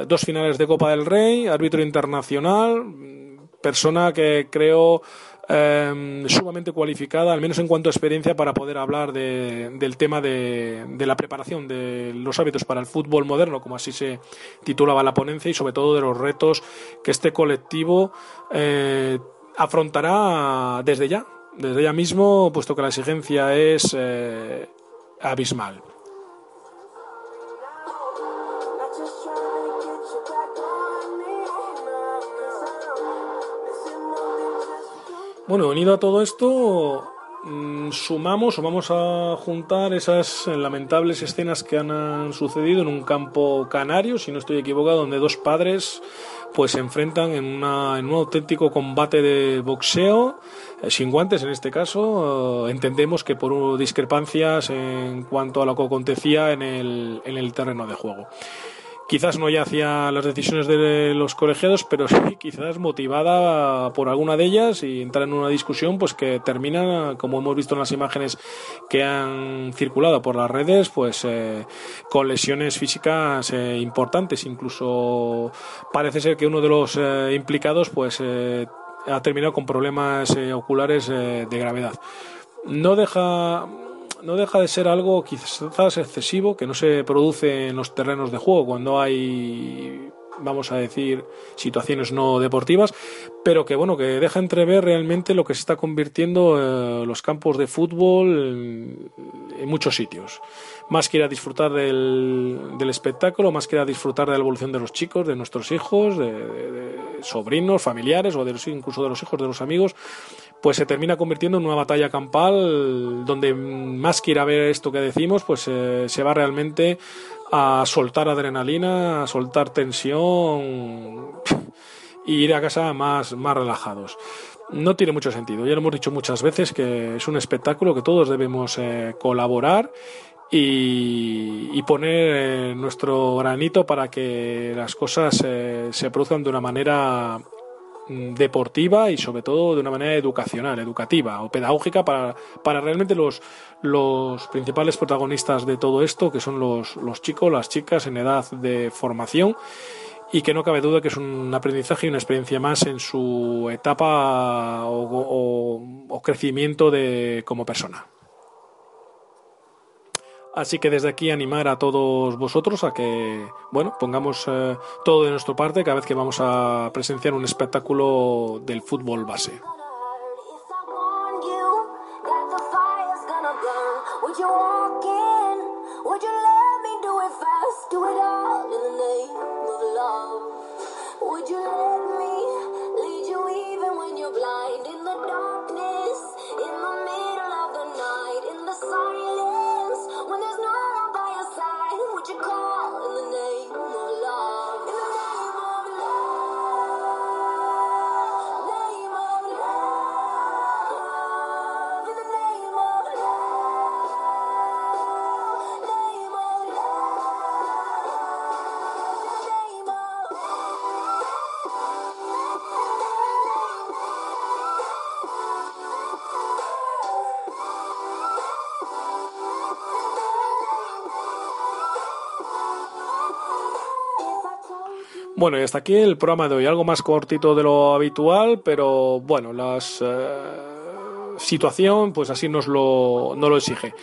dos finales de Copa del Rey, árbitro internacional, mm, persona que creo eh, sumamente cualificada, al menos en cuanto a experiencia, para poder hablar de- del tema de, la preparación de los hábitos para el fútbol moderno, como así se titulaba la ponencia, y sobre todo de los retos que este colectivo eh, afrontará desde ya, desde ya mismo, puesto que la exigencia es eh, abismal. Bueno, unido a todo esto, mm, sumamos o vamos a juntar esas lamentables escenas que han, sucedido en un campo canario, si no estoy equivocado, donde dos padres pues se enfrentan en, una- en un auténtico combate de boxeo, eh, sin guantes en este caso. eh, entendemos que por discrepancias en cuanto a lo que acontecía en el, en el terreno de juego. Quizás no ya hacia las decisiones de los colegiados, pero sí quizás motivada por alguna de ellas y entrar en una discusión pues que termina, como hemos visto en las imágenes que han circulado por las redes, pues eh, con lesiones físicas eh, importantes. Incluso parece ser que uno de los eh, implicados pues eh, ha terminado con problemas oculares de gravedad. No deja no deja de ser algo quizás excesivo que no se produce en los terrenos de juego cuando hay vamos a decir situaciones no deportivas pero que bueno que deja entrever realmente lo que se está convirtiendo eh, los campos de fútbol en, muchos sitios. Más que ir a disfrutar del, espectáculo más que ir a disfrutar de la evolución de los chicos de nuestros hijos de, de- de sobrinos familiares o de los, incluso de los hijos de los amigos pues se termina convirtiendo en una batalla campal donde más que ir a ver esto que decimos, pues eh, se va realmente a soltar adrenalina, a soltar tensión y ir a casa más, más relajados. No tiene mucho sentido. Ya lo hemos dicho muchas veces que es un espectáculo que todos debemos eh, colaborar y, poner eh, nuestro granito para que las cosas se produzcan de una manera deportiva y sobre todo de una manera educacional, educativa o pedagógica para, para realmente los, los principales protagonistas de todo esto, que son los, los chicos, las chicas en edad de formación y que no cabe duda que es un aprendizaje y una experiencia más en su etapa o, o- crecimiento de, como persona. Así que desde aquí animar a todos vosotros a que, bueno, pongamos eh, todo de nuestra parte cada vez que vamos a presenciar un espectáculo del fútbol base. Bueno, y hasta aquí el programa de hoy. Algo más cortito de lo habitual, pero bueno, la situación, pues así nos lo, lo exige.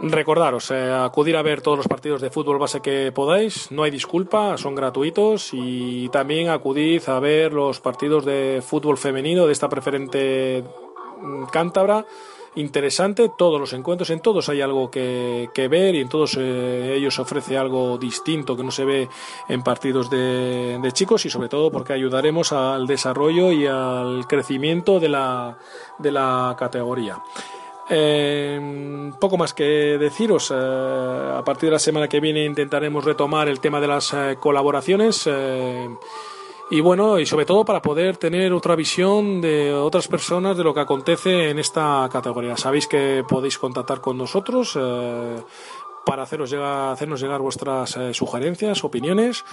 Recordaros, eh, acudir a ver todos los partidos de fútbol base que podáis, no hay disculpa, son gratuitos y también acudid a ver los partidos de fútbol femenino de esta preferente mm, cántabra. Interesante, todos los encuentros, en todos hay algo que, que ver y en todos eh, ellos ofrece algo distinto que no se ve en partidos de, de chicos y sobre todo porque ayudaremos al desarrollo y al crecimiento de la, de la categoría. Eh, poco más que deciros. eh, a partir de la semana que viene intentaremos retomar el tema de las colaboraciones. Y bueno, y sobre todo para poder tener otra visión de otras personas de lo que acontece en esta categoría. Sabéis que podéis contactar con nosotros eh, para haceros llegar, hacernos llegar vuestras eh, sugerencias, opiniones.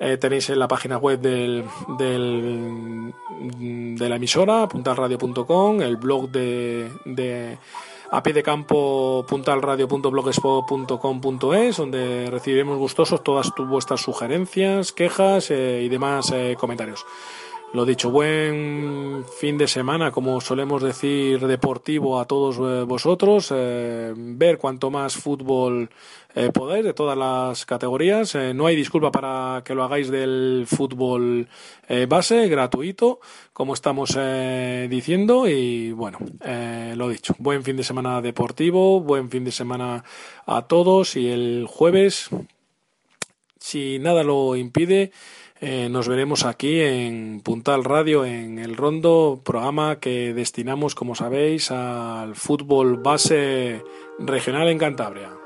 Eh, tenéis en la página web del, del- de la emisora, puntalradio.com, el blog de, de a pie de campo puntalradio.blogspot.com.es, donde recibiremos gustosos todas tu, vuestras sugerencias, quejas eh, y demás eh, comentarios. Lo dicho, buen fin de semana, como solemos decir, deportivo a todos eh, vosotros. Eh, ver cuanto más fútbol eh, podáis de todas las categorías. Eh, no hay disculpa para que lo hagáis del fútbol eh, base, gratuito, como estamos diciendo. Y bueno, lo dicho, buen fin de semana deportivo, buen fin de semana a todos. Y el jueves, si nada lo impide eh, nos veremos aquí en Puntal Radio, en El Rondo, programa que destinamos, como sabéis, al fútbol base regional en Cantabria.